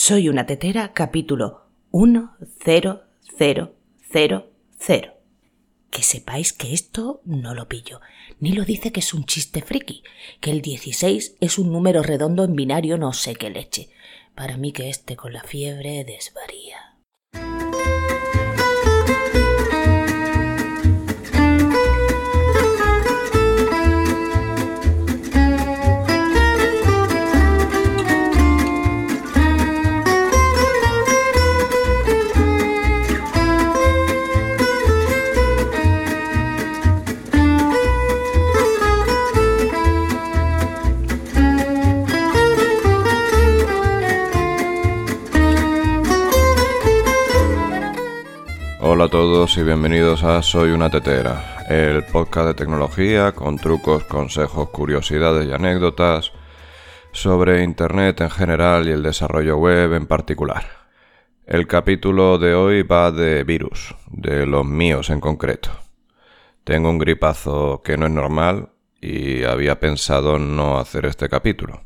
Soy una tetera, capítulo 10000. Que sepáis que esto no lo pillo. Ni lo dice que es un chiste friki, que el 16 es un número redondo en binario no sé qué leche. Para mí que este con la fiebre desvaría. Hola a todos y bienvenidos a Soy una tetera, el podcast de tecnología con trucos, consejos, curiosidades y anécdotas sobre Internet en general y el desarrollo web en particular. El capítulo de hoy va de virus, de los míos en concreto. Tengo un gripazo que no es normal y había pensado no hacer este capítulo,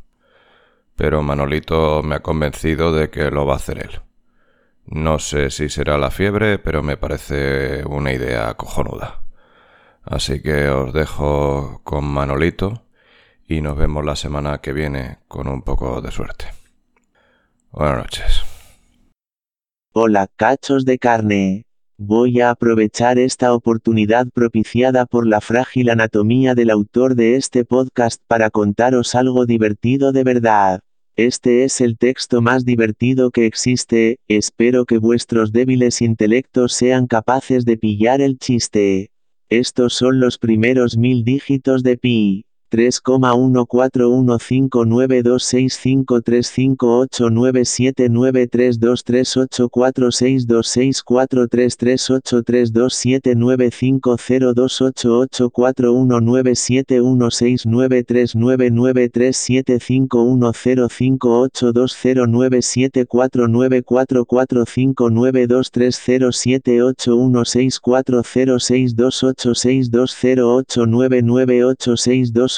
pero Manolito me ha convencido de que lo va a hacer él. No sé si será la fiebre, pero me parece una idea cojonuda. Así que os dejo con Manolito y nos vemos la semana que viene con un poco de suerte. Buenas noches. Hola, cachos de carne. Voy a aprovechar esta oportunidad propiciada por la frágil anatomía del autor de este podcast para contaros algo divertido de verdad. Este es el texto más divertido que existe, espero que vuestros débiles intelectos sean capaces de pillar el chiste. Estos son los primeros mil dígitos de pi. 3,1415926593939393939393939393939393939393939393939393939393939393939393939393939393939393939393939393939393939393939393939393939393939393939393939393939393939393939393939393939393939393939393939393939393939393939393939393939393939393939393939393939393939393939393939393939393939393939393939393939393939393939393939393939393939393939393939393939393939393939393939393939393939393939393939393939393939393939393939393939393939393939393939393939393939393939393939393939393939393939393939393939393939393939393939393939393939393939393939393939393939393939393939393939393939393939393939393939393939393939393939393939393939393939393939393939393939393939393939393939393939393939393939393939393939393939393939393939393939393939393939393939393939393939393939393939393939393939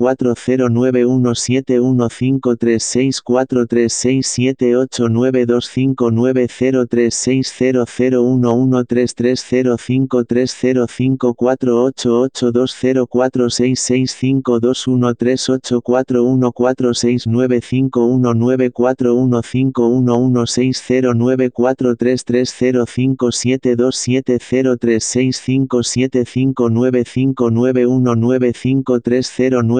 0 9 5 9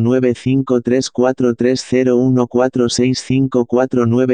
9 5 3 4 3 0 1 4 6 5 4 9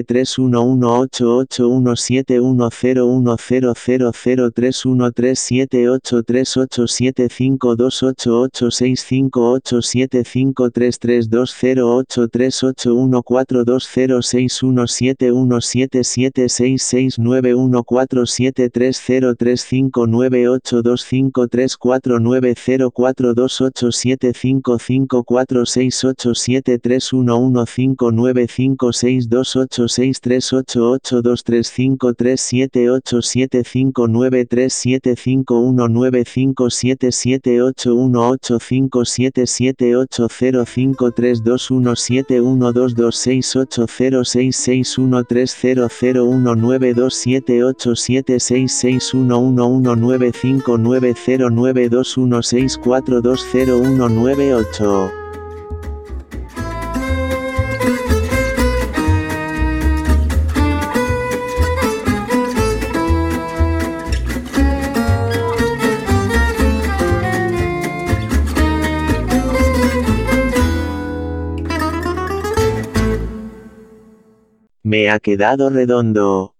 9 5 6 2 8 Seis tres ocho ocho dos tres cinco tres siete ocho siete cinco nueve tres siete cinco uno nueve cinco siete siete ocho uno ocho cinco siete siete ocho cero cinco tres dos uno siete uno dos dos seis ocho cero seis seis uno tres cero cero uno nueve dos siete ocho siete seis seis uno uno uno nueve cinco nueve cero nueve dos uno seis cuatro dos cero uno nueve ocho. Me ha quedado redondo.